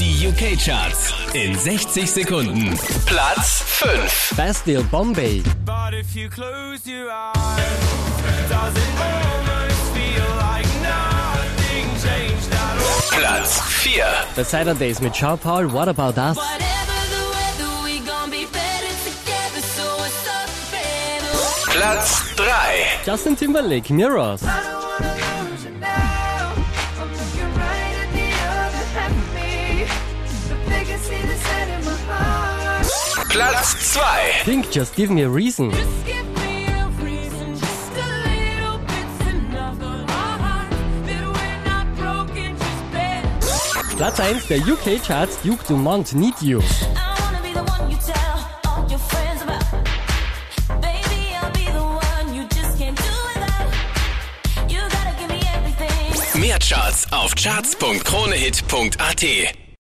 Die UK-Charts in 60 Sekunden. Platz 5. Bastille Bombay. But if you close your eyes, does it almost feel like nothing changed at all? Platz 4. The Saturdays mit Jean Paul. What about us? Whatever the weather, we gon' be better together. So what's up, baby? Platz 3. Justin Timberlake. Mirrors. Platz 2. Think Just Give Me a Reason. Platz 1 der UK-Charts. Duke Dumont. Need You. Mehr Charts auf charts.kronehit.at.